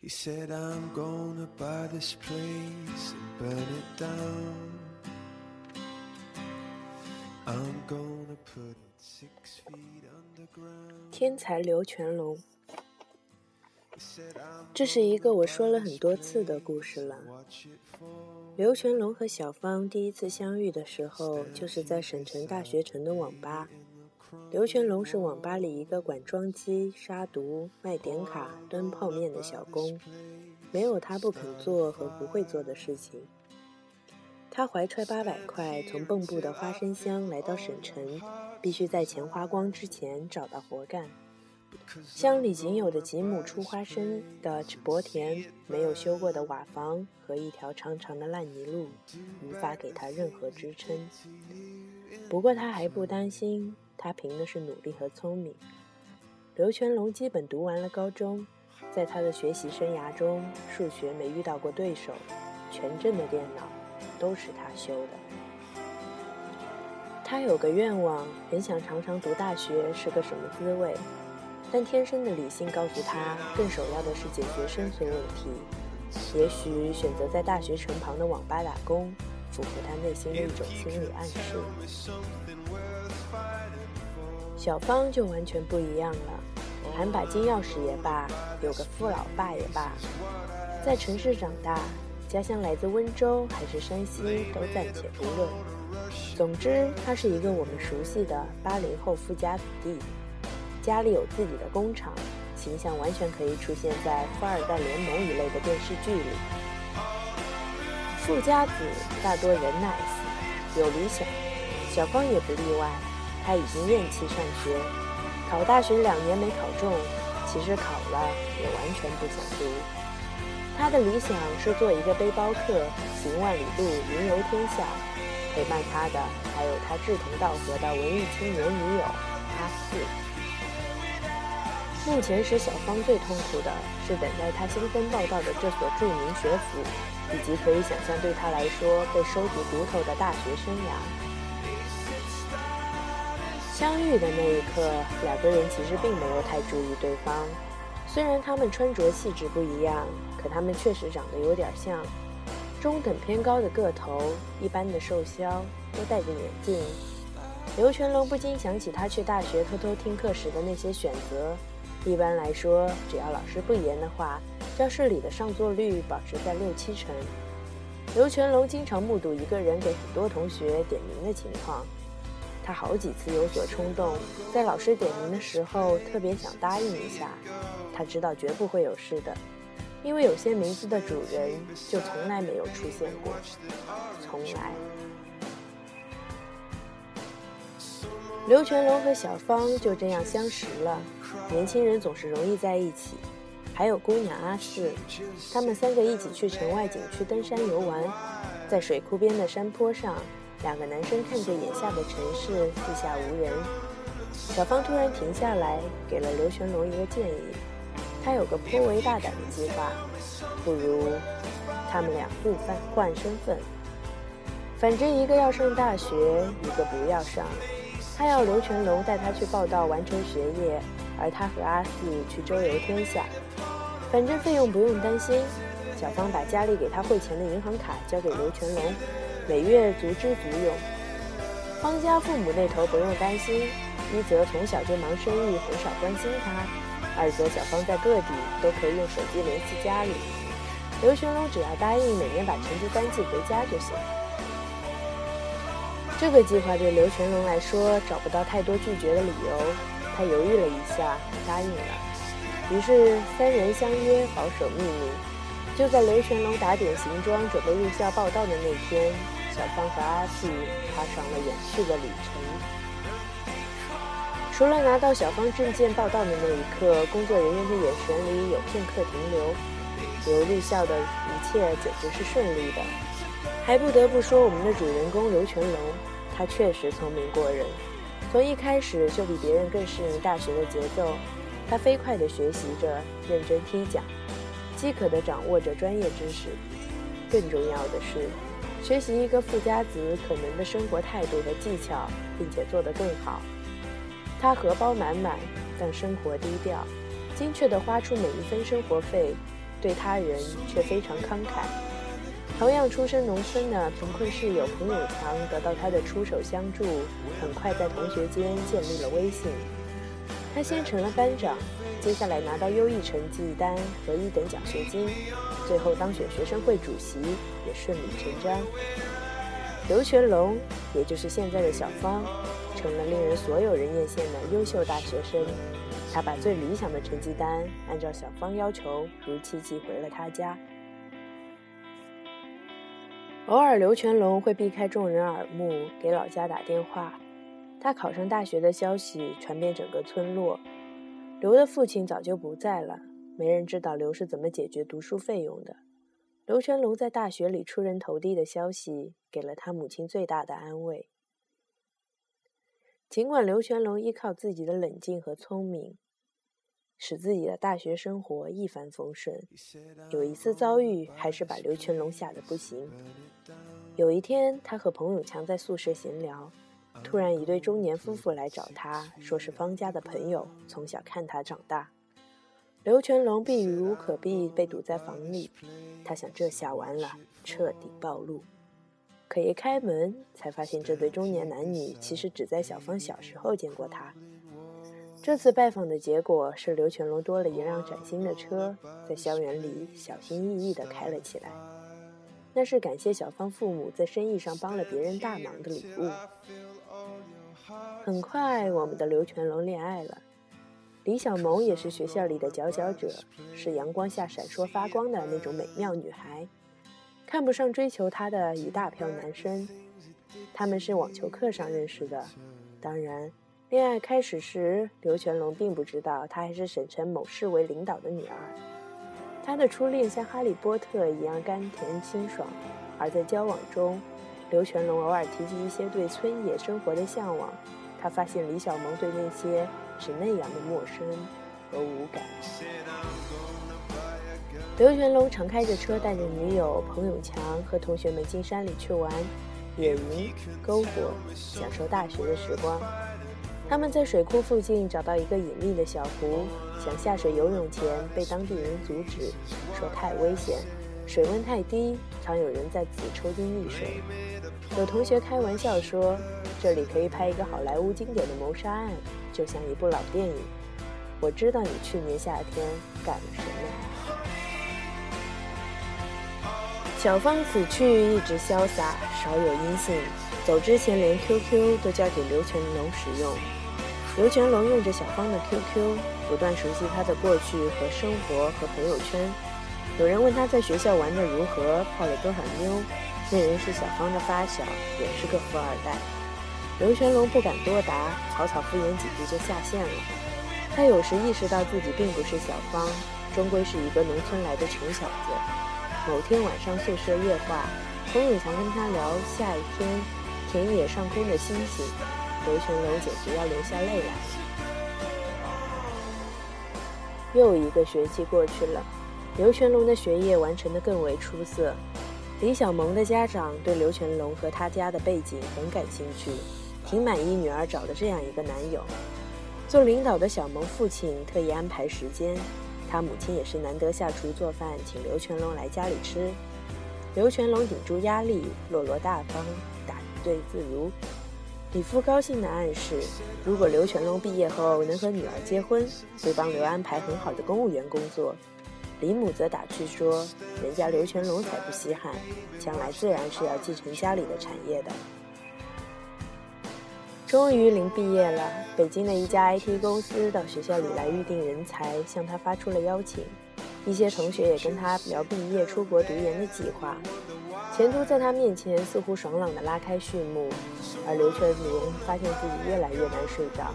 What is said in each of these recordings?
He said, I'm gonna buy this place and burn it down. I'm gonna put it six feet underground. 天才刘全龙这是一个我说了很多次的故事了。刘全龙和小芳第一次相遇的时候，就是在省城大学城的网吧。刘全龙是网吧里一个管装机、杀毒、卖点卡、端泡面的小工，没有他不肯做和不会做的事情。他怀揣八百块从蚌埠的花生乡来到省城，必须在钱花光之前找到活干。乡里仅有的几亩出花生的薄田，没有修过的瓦房和一条长长的烂泥路，无法给他任何支撑。不过他还不担心，他凭的是努力和聪明。刘全龙基本读完了高中，在他的学习生涯中，数学没遇到过对手，全镇的电脑都是他修的。他有个愿望，很想常常读大学是个什么滋味。但天生的理性告诉他，更首要的是解决生存问题。也许选择在大学城旁的网吧打工，符合他内心的一种心理暗示。小芳就完全不一样了，含把金钥匙也罢，有个富老爸也罢，在城市长大，家乡来自温州还是山西都暂且不论。总之，他是一个我们熟悉的八零后富家子弟。家里有自己的工厂，形象完全可以出现在《富二代联盟》一类的电视剧里。富家子大多人 nice，有理想，小芳也不例外。他已经厌弃上学，考大学两年没考中，其实考了也完全不想读。他的理想是做一个背包客，行万里路，云游天下。陪伴他的还有他志同道合的文艺青年女友阿四。目前使小芳最痛苦的是等待她新生报到的这所著名学府，以及可以想象对她来说被收集骨头的大学生涯。相遇的那一刻，两个人其实并没有太注意对方。虽然他们穿着气质不一样，可他们确实长得有点像。中等偏高的个头，一般的瘦削，都戴着眼镜。刘全龙不禁想起他去大学偷偷听课时的那些选择。一般来说，只要老师不严的话，教室里的上座率保持在六七成。刘全龙经常目睹一个人给很多同学点名的情况。他好几次有所冲动，在老师点名的时候特别想答应一下。他知道绝不会有事的，因为有些名字的主人就从来没有出现过，从来。刘全龙和小芳就这样相识了。年轻人总是容易在一起，还有姑娘阿四，他们三个一起去城外景区登山游玩，在水库边的山坡上，两个男生看着眼下的城市四下无人。小芳突然停下来，给了刘全龙一个建议，他有个颇为大胆的计划，不如他们俩互换换身份，反正一个要上大学，一个不要上。他要刘全龙带他去报道完成学业，而他和阿四去周游天下。反正费用不用担心，小芳把家里给他汇钱的银行卡交给刘全龙，每月足支足用。方家父母那头不用担心，一则从小就忙生意，很少关心他；二则小芳在各地都可以用手机联系家里。刘全龙只要答应每年把成绩单寄回家就行。这个计划对刘全龙来说找不到太多拒绝的理由，他犹豫了一下，答应了。于是三人相约保守秘密。就在刘全龙打点行装准备入校报到的那天，小芳和阿四踏上了远去的旅程。除了拿到小芳证件报到的那一刻，工作人员的眼神里有片刻停留，留绿校的一切简直是顺利的。还不得不说，我们的主人公刘全龙，他确实聪明过人，从一开始就比别人更适应大学的节奏。他飞快地学习着，认真听讲，饥渴地掌握着专业知识。更重要的是，学习一个富家子可能的生活态度和技巧，并且做得更好。他荷包满满，但生活低调，精确地花出每一分生活费，对他人却非常慷慨。同样出身农村的贫困室友彭永强得到他的出手相助，很快在同学间建立了威信。他先成了班长，接下来拿到优异成绩单和一等奖学金，最后当选学生会主席也顺理成章。刘全龙，也就是现在的小芳，成了令人所有人艳羡的优秀大学生。他把最理想的成绩单按照小芳要求如期寄回了他家。偶尔，刘全龙会避开众人耳目，给老家打电话。他考上大学的消息传遍整个村落。刘的父亲早就不在了，没人知道刘是怎么解决读书费用的。刘全龙在大学里出人头地的消息，给了他母亲最大的安慰。尽管刘全龙依靠自己的冷静和聪明，使自己的大学生活一帆风顺，有一次遭遇还是把刘全龙吓得不行。有一天，他和彭永强在宿舍闲聊，突然一对中年夫妇来找他，说是方家的朋友，从小看他长大。刘全龙避无可避，被堵在房里。他想，这下完了，彻底暴露。可一开门，才发现这对中年男女其实只在小芳小时候见过他。这次拜访的结果是，刘全龙多了一辆崭新的车，在校园里小心翼翼地开了起来。那是感谢小芳父母在生意上帮了别人大忙的礼物。很快，我们的刘全龙恋爱了。李小萌也是学校里的佼佼者，是阳光下闪烁发光的那种美妙女孩。看不上追求她的一大票男生，他们是网球课上认识的。当然，恋爱开始时，刘全龙并不知道她还是省城某市委领导的女儿。他的初恋像哈利波特一样甘甜清爽，而在交往中，刘全龙偶尔提及一些对村野生活的向往，他发现李小萌对那些是那样的陌生和无感。刘全龙常开着车，带着女友彭永强和同学们进山里去玩、野营、篝火，享受大学的时光。他们在水库附近找到一个隐秘的小湖，想下水游泳前被当地人阻止，说太危险，水温太低，常有人在此抽筋溺水。有同学开玩笑说，这里可以拍一个好莱坞经典的谋杀案，就像一部老电影。我知道你去年夏天干了什么。小芳此去一直潇洒，少有音信。走之前连 QQ 都交给刘全龙使用。刘全龙用着小芳的 QQ，不断熟悉她的过去和生活和朋友圈。有人问他在学校玩得如何，泡了多少妞，那人是小芳的发小，也是个富二代。刘全龙不敢多答，草草敷衍几句就下线了。他有时意识到自己并不是小芳，终归是一个农村来的穷小子。某天晚上宿舍夜话，冯永强跟他聊下一天田野上空的星星，刘全龙简直要流下泪来。又一个学期过去了，刘全龙的学业完成的更为出色。李小萌的家长对刘全龙和他家的背景很感兴趣，挺满意女儿找了这样一个男友。做领导的小萌父亲特意安排时间。他母亲也是难得下厨做饭，请刘全龙来家里吃。刘全龙顶住压力，落落大方，打对自如。李父高兴地暗示，如果刘全龙毕业后能和女儿结婚，会帮刘安排很好的公务员工作。李母则打趣说，人家刘全龙才不稀罕，将来自然是要继承家里的产业的。终于临毕业了，北京的一家 IT 公司到学校里来预定人才，向他发出了邀请。一些同学也跟他聊毕业出国读研的计划，前途在他面前似乎爽朗地拉开序幕。而刘全龙发现自己越来越难睡着，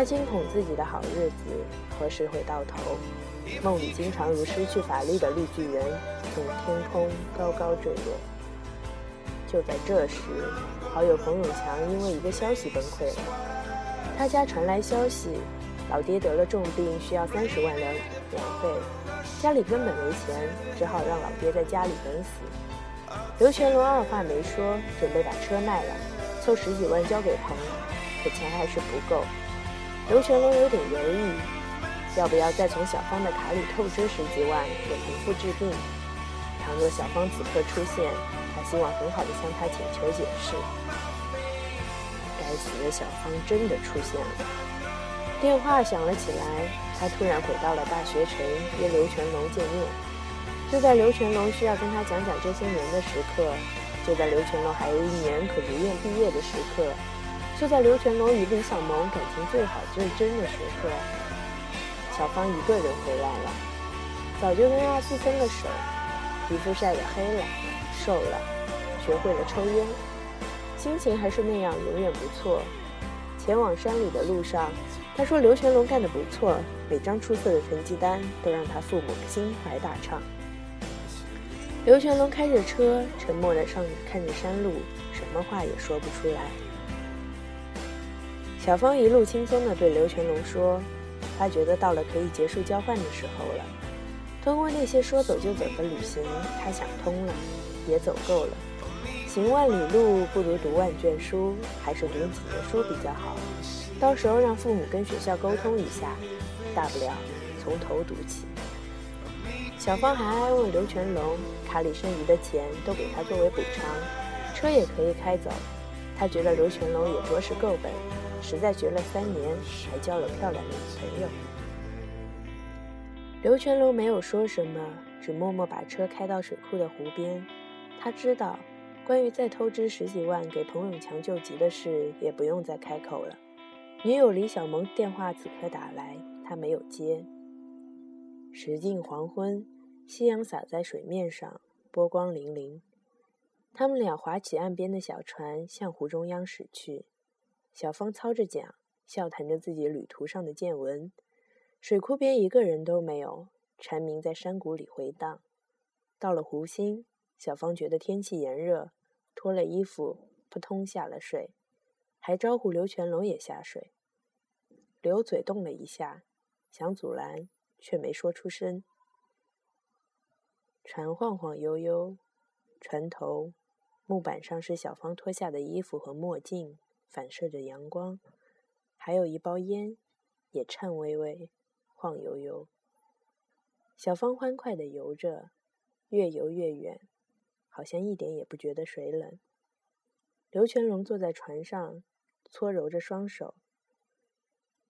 他惊恐自己的好日子何时会到头，梦里经常如失去法力的绿巨人从天空高高坠落。就在这时。好友彭永强因为一个消息崩溃了，他家传来消息，老爹得了重病，需要三十万两养费，家里根本没钱，只好让老爹在家里等死。刘全龙二话没说，准备把车卖了，凑十几万交给彭，可钱还是不够。刘全龙有点犹豫，要不要再从小芳的卡里透支十几万给同父治病？倘若小芳此刻出现，他希望很好的向他请求解释。该死的小芳真的出现了，电话响了起来，他突然回到了大学城，约刘全龙见面。就在刘全龙需要跟他讲讲这些年的时刻，就在刘全龙还有一年可如愿毕业的时刻，就在刘全龙与李小萌感情最好最真的时刻，小芳一个人回来了，早就跟阿苏分了手，皮肤晒得黑了，瘦了，学会了抽烟，心情还是那样永远不错。前往山里的路上，他说刘全龙干得不错，每张出色的成绩单都让他父母心怀大畅。刘全龙开着车，沉默地上看着山路，什么话也说不出来。小芳一路轻松地对刘全龙说：“她觉得到了可以结束交换的时候了。通过那些说走就走的旅行，她想通了，也走够了。行万里路不如读万卷书，还是读几年书比较好。到时候让父母跟学校沟通一下，大不了从头读起。”小芳还安慰刘全龙，卡里剩余的钱都给他作为补偿，车也可以开走。他觉得刘全龙也着实够本，实在学了三年，还交了漂亮的女朋友。刘全龙没有说什么，只默默把车开到水库的湖边。他知道，关于再透支十几万给彭永强救急的事，也不用再开口了。女友李小萌电话此刻打来，他没有接。时近黄昏，夕阳洒在水面上，波光粼粼。他们俩划起岸边的小船，向湖中央驶去。小芳操着桨，笑谈着自己旅途上的见闻。水库边一个人都没有，蝉鸣在山谷里回荡。到了湖心，小芳觉得天气炎热，脱了衣服，扑通下了水，还招呼刘全龙也下水。刘嘴动了一下，想阻拦。却没说出声。船晃晃悠悠，船头木板上是小芳脱下的衣服和墨镜，反射着阳光，还有一包烟，也颤巍巍，晃悠悠。小芳欢快地游着，越游越远，好像一点也不觉得水冷。刘全龙坐在船上，搓揉着双手。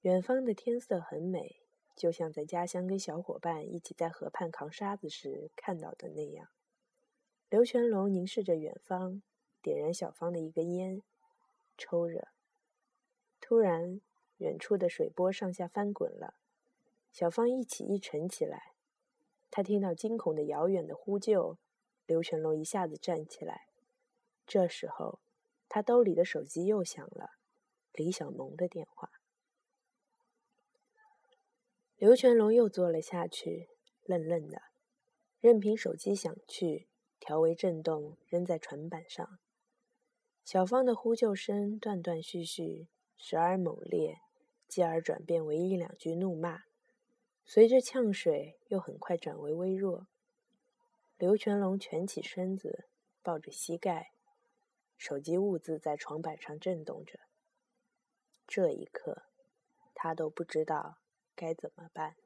远方的天色很美。就像在家乡跟小伙伴一起在河畔扛沙子时看到的那样，刘全龙凝视着远方，点燃小芳的一根烟，抽着。突然，远处的水波上下翻滚了，小芳一起一沉起来。他听到惊恐的遥远的呼救，刘全龙一下子站起来。这时候，他兜里的手机又响了，李小萌的电话。刘全龙又坐了下去，愣愣的，任凭手机响去，调为震动，扔在船板上。小芳的呼救声断断续续，时而猛烈，继而转变为一两句怒骂，随着呛水，又很快转为微弱。刘全龙蜷起身子，抱着膝盖，手机兀自在床板上震动着。这一刻，他都不知道。该怎么办？